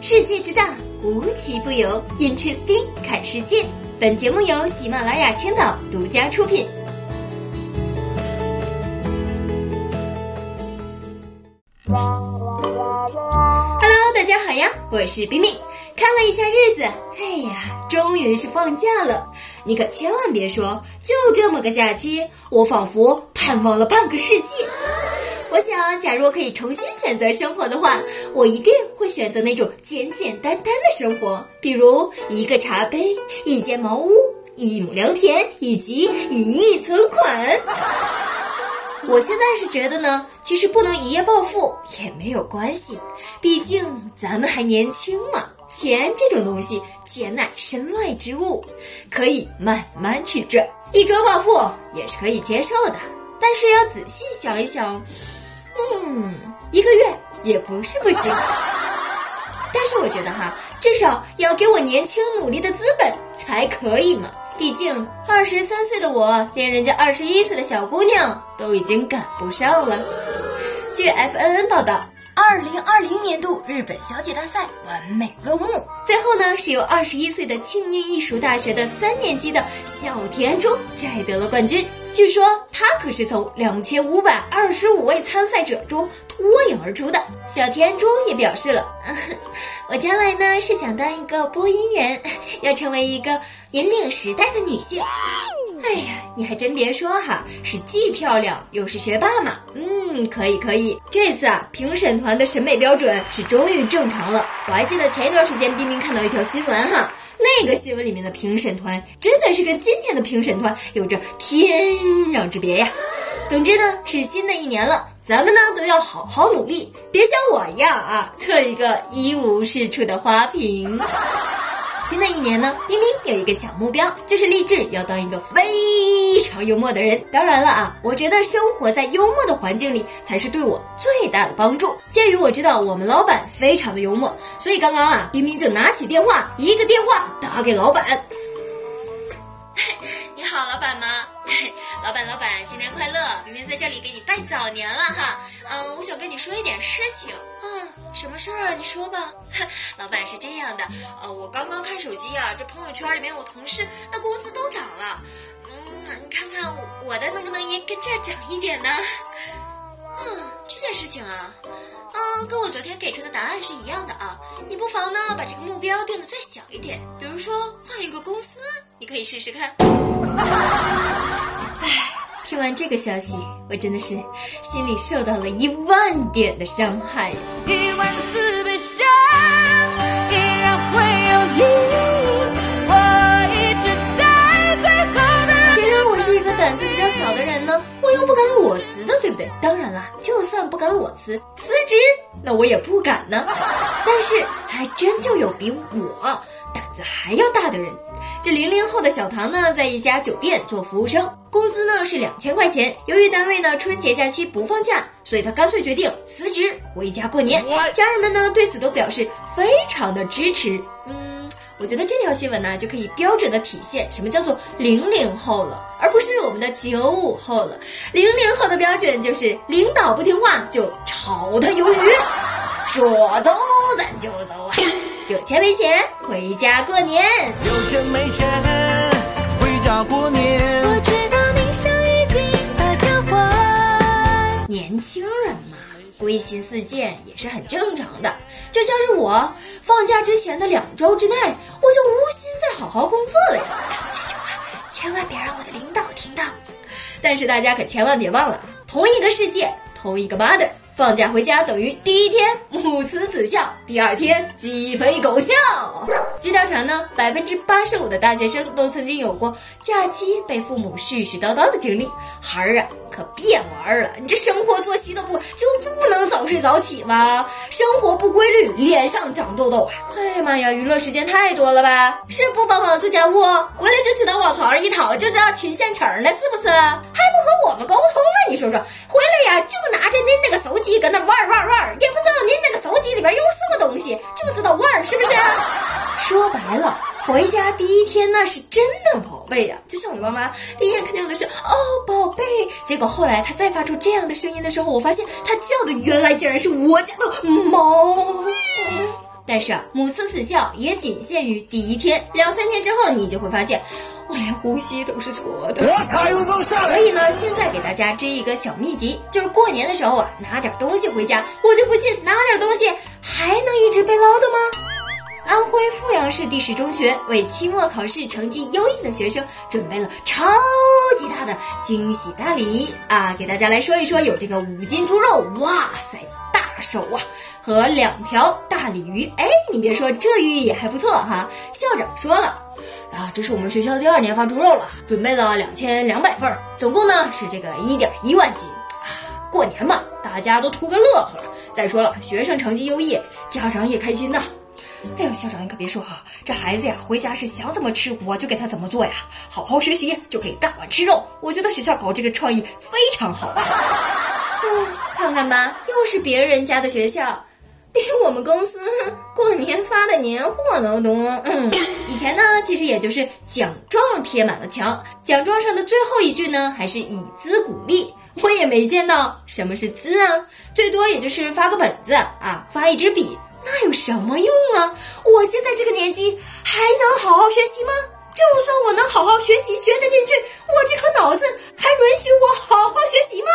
世界之大，无奇不有。Interesting，看世界。本节目由喜马拉雅青岛独家出品。Hello，大家好呀，我是冰冰。看了一下日子，哎呀，终于是放假了。你可千万别说，就这么个假期，我仿佛盼望了半个世纪。假如可以重新选择生活的话，我一定会选择那种简简单单的生活，比如一个茶杯、一间茅屋、一亩良田以及一亿存款。我现在是觉得呢，其实不能一夜暴富也没有关系，毕竟咱们还年轻嘛。钱这种东西，钱乃身外之物，可以慢慢去赚，一朝暴富也是可以接受的。但是要仔细想一想。嗯，一个月也不是不行，但是我觉得哈，至少要给我年轻努力的资本才可以嘛。毕竟二十三岁的我，连人家二十一岁的小姑娘都已经赶不上了。据 FNN 报道。二零二零年度日本小姐大赛完美落幕，最后呢是由二十一岁的庆应艺术大学的三年级的小田中摘得了冠军。据说他可是从两千五百二十五位参赛者中脱颖而出的。小田中也表示了，我将来呢是想当一个播音员，要成为一个引领时代的女性。哎呀，你还真别说哈，是既漂亮又是学霸嘛。嗯，可以可以。这次啊，评审团的审美标准是终于正常了。我还记得前一段时间冰冰看到一条新闻哈，那个新闻里面的评审团真的是跟今天的评审团有着天壤之别呀。总之呢，是新的一年了，咱们呢都要好好努力，别像我一样啊，做一个一无是处的花瓶。新的一年呢，冰冰有一个小目标，就是立志要当一个非常幽默的人。当然了啊，我觉得生活在幽默的环境里才是对我最大的帮助。鉴于我知道我们老板非常的幽默，所以刚刚啊，冰冰就拿起电话，一个电话打给老板。你好，老板吗？老板，老板，新年快乐！冰冰在这里给你拜早年了哈。嗯，我想跟你说一点事情。嗯。什么事儿啊？你说吧。老板是这样的，呃，我刚刚看手机啊，这朋友圈里面我同事那工资都涨了，嗯，你看看我的能不能也跟这涨一点呢？嗯，这件事情啊，嗯，跟我昨天给出的答案是一样的啊。你不妨呢把这个目标定的再小一点，比如说换一个公司，你可以试试看。唉。听完这个消息，我真的是心里受到了一万点的伤害。一万次悲伤，依然会有你。我一直在最后的。谁让我是一个胆子比较小的人呢？我又不敢裸辞的，对不对？当然啦，就算不敢裸辞，辞职那我也不敢呢。但是还真就有比我胆子还要大的人。这零零后的小唐呢，在一家酒店做服务生，工资呢是两千块钱。由于单位呢春节假期不放假，所以他干脆决定辞职回家过年。家人们呢对此都表示非常的支持。嗯，我觉得这条新闻呢就可以标准的体现什么叫做零零后了，而不是我们的九五后了。零零后的标准就是领导不听话就炒他鱿鱼，说走咱就走啊。有钱没钱回家过年，有钱没钱回家过年。我知道你想已经把家还。年轻人嘛，归心似箭也是很正常的。就像是我放假之前的两周之内，我就无心再好好工作了呀。这句话千万别让我的领导听到。但是大家可千万别忘了，同一个世界，同一个 mother。放假回家等于第一天母慈子孝，第二天鸡飞狗跳。据调查呢，百分之八十五的大学生都曾经有过假期被父母絮絮叨叨的经历。孩儿啊，可别玩了，你这生活作息都不就不能早睡早起吗？生活不规律，脸上长痘痘啊！哎呀妈呀，娱乐时间太多了吧？是不帮忙做家务，回来就知道往床上一躺就知道亲现成了，是不是？不和我们沟通了？你说说，回来呀就拿着您那个手机。搁那玩玩玩，也不知道您那个手机里边有什么东西，就知道玩，是不是？说白了，回家第一天那是真的宝贝呀，就像我的妈妈第一天看见我的是哦宝贝，结果后来她再发出这样的声音的时候，我发现她叫的原来竟然是我家的猫。但是，母慈子孝也仅限于第一天，两三天之后你就会发现，我连呼吸都是错的。所以呢，现在给大家支一个小秘籍，就是过年的时候啊，拿点东西回家。我就不信拿点东西还能一直被唠叨吗？安徽阜阳市第十中学为期末考试成绩优异的学生准备了超级大的惊喜大礼啊！给大家来说一说，有这个五斤猪肉，哇塞，大手啊，和两条大鲤鱼。哎，你别说，这寓意也还不错哈。校长说了，啊，这是我们学校第二年发猪肉了，准备了两千两百份，总共呢是这个一点一万斤啊。过年嘛，大家都图个乐呵。再说了，学生成绩优异，家长也开心呐。哎呦，校长你可别说哈，这孩子呀，回家是想怎么吃我就给他怎么做呀。好好学习就可以大碗吃肉，我觉得学校搞这个创意非常好啊。嗯，看看吧，又是别人家的学校，比我们公司过年发的年货都多。嗯，以前呢，其实也就是奖状贴满了墙，奖状上的最后一句呢，还是以资鼓励。我也没见到什么是资啊，最多也就是发个本子啊，发一支笔。那有什么用啊？我现在这个年纪还能好好学习吗？就算我能好好学习，学得进去，我这颗脑子还允许我好好学习吗？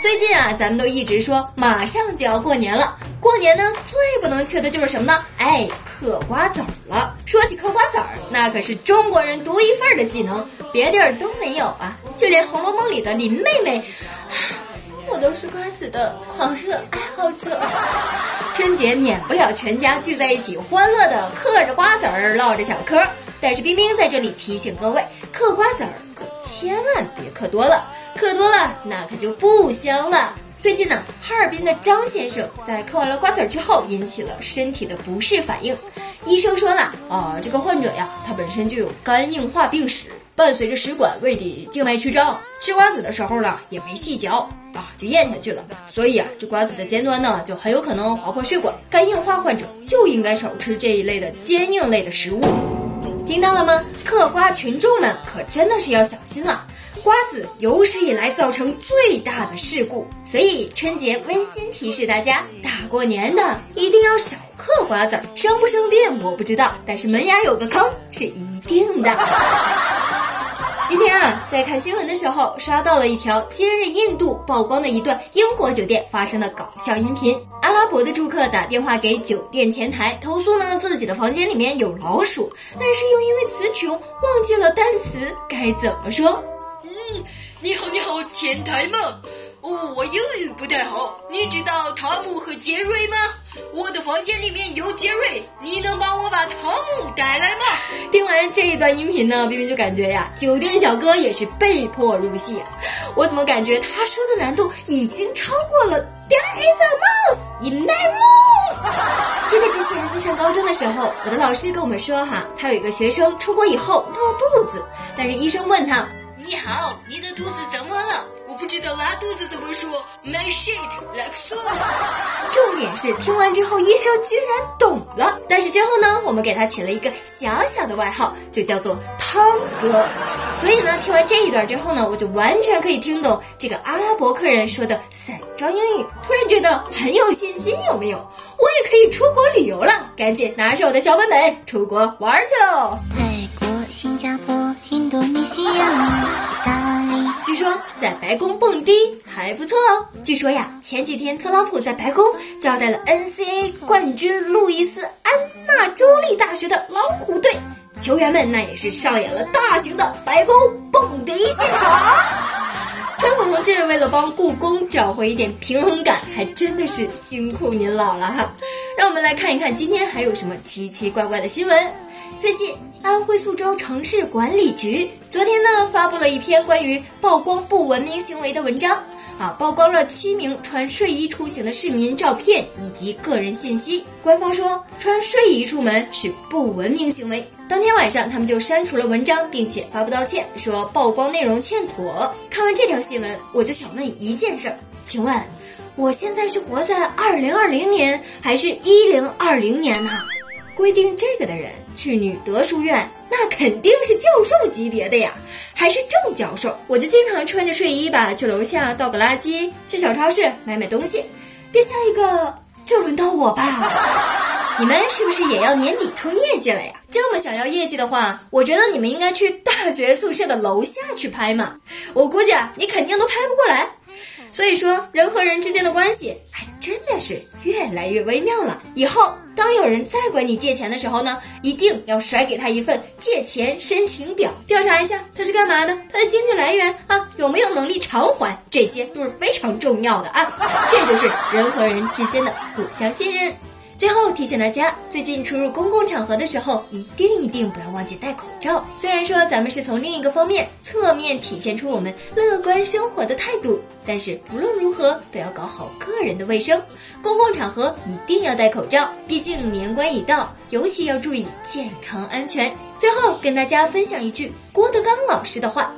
最近啊，咱们都一直说马上就要过年了，过年呢最不能缺的就是什么呢？哎，嗑瓜子儿了。说起嗑瓜子儿，那可是中国人独一份的技能，别地儿都没有啊。就连《红楼梦》里的林妹妹。我都是瓜子的狂热爱好者。春节免不了全家聚在一起，欢乐的嗑着瓜子儿，唠着小嗑。但是冰冰在这里提醒各位，嗑瓜子儿可千万别嗑多了，嗑多了那可就不香了。最近呢，哈尔滨的张先生在嗑完了瓜子儿之后，引起了身体的不适反应。医生说了，啊，这个患者呀，他本身就有肝硬化病史。伴随着食管、胃底静脉曲张，吃瓜子的时候呢，也没细嚼啊，就咽下去了。所以啊，这瓜子的尖端呢，就很有可能划破血管。肝硬化患者就应该少吃这一类的坚硬类的食物。听到了吗？嗑瓜群众们可真的是要小心了。瓜子有史以来造成最大的事故，所以春节温馨提示大家：大过年的一定要少嗑瓜子儿，生不生病我不知道，但是门牙有个坑是一定的。今天啊，在看新闻的时候，刷到了一条今日印度曝光的一段英国酒店发生的搞笑音频。阿拉伯的住客打电话给酒店前台投诉呢，自己的房间里面有老鼠，但是又因为词穷忘记了单词，该怎么说？嗯，你好，你好，前台吗？哦，我英语不太好，你知道汤姆和杰瑞吗？我的房间里面有杰瑞，你能帮我把汤姆带来吗？听完这一段音频呢，冰冰就感觉呀，酒店小哥也是被迫入戏。我怎么感觉他说的难度已经超过了 There is a mouse in my room？记得之前在上高中的时候，我的老师跟我们说哈，他有一个学生出国以后闹肚子，但是医生问他：“你好，你的肚子怎么了？”我不知道拉肚子怎么说？My shit like so。重点是听完之后，医生居然懂了。但是之后呢，我们给他起了一个小小的外号，就叫做汤哥。所以呢，听完这一段之后呢，我就完全可以听懂这个阿拉伯客人说的散装英语。突然觉得很有信心，有没有？我也可以出国旅游了，赶紧拿着我的小本本出国玩去喽！泰国、新加坡、印度尼。据说在白宫蹦迪还不错哦。据说呀，前几天特朗普在白宫招待了 NCAA 冠军路易斯安那州立大学的老虎队球员们，那也是上演了大型的白宫蹦迪现场。川普同志为了帮故宫找回一点平衡感，还真的是辛苦您老了哈。让我们来看一看今天还有什么奇奇怪怪的新闻。最近。安徽宿州城市管理局昨天呢发布了一篇关于曝光不文明行为的文章，啊，曝光了七名穿睡衣出行的市民照片以及个人信息。官方说穿睡衣出门是不文明行为。当天晚上他们就删除了文章，并且发布道歉，说曝光内容欠妥。看完这条新闻，我就想问一件事儿，请问我现在是活在二零二零年还是一零二零年呢？规定这个的人去女德书院，那肯定是教授级别的呀，还是正教授。我就经常穿着睡衣吧，去楼下倒个垃圾，去小超市买买东西。别下一个就轮到我吧。你们是不是也要年底冲业绩了呀？这么想要业绩的话，我觉得你们应该去大学宿舍的楼下去拍嘛。我估计啊，你肯定都拍不过来。所以说，人和人之间的关系还真的是越来越微妙了。以后当有人再管你借钱的时候呢，一定要甩给他一份借钱申请表，调查一下他是干嘛的，他的经济来源啊有没有能力偿还，这些都是非常重要的啊。这就是人和人之间的互相信任。最后提醒大家，最近出入公共场合的时候，一定一定不要忘记戴口罩。虽然说咱们是从另一个方面侧面体现出我们乐观生活的态度，但是不论如何都要搞好个人的卫生。公共场合一定要戴口罩，毕竟年关已到，尤其要注意健康安全。最后跟大家分享一句郭德纲老师的话：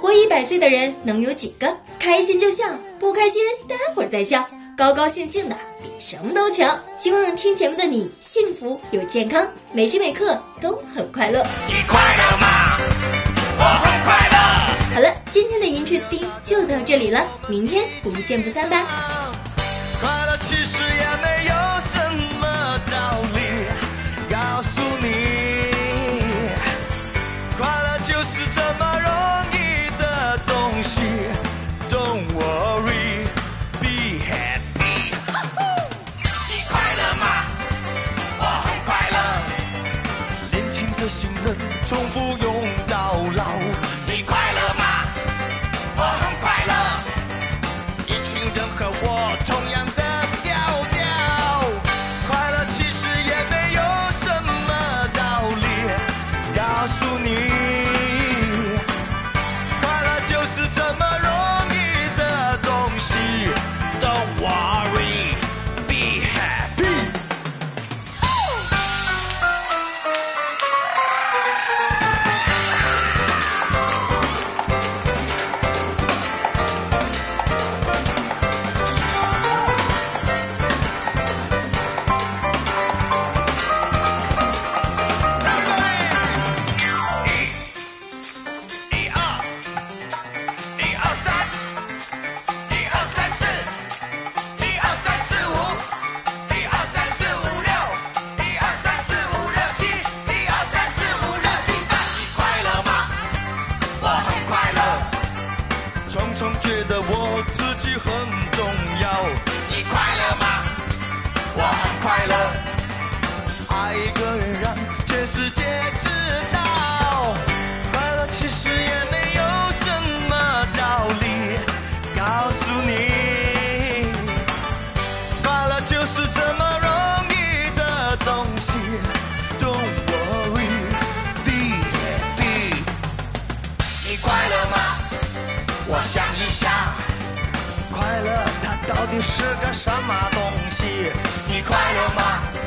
活一百岁的人能有几个？开心就笑，不开心待会儿再笑。高高兴兴的比什么都强。希望听节目的你幸福又健康，每时每刻都很快乐。你快乐吗？我很快乐。好了，今天的 Interesting 就到这里了，明天我们见不散吧。快乐其实也没有什么道理，告诉你，快乐就是这么想一想，快乐它到底是个什么东西？你快乐吗？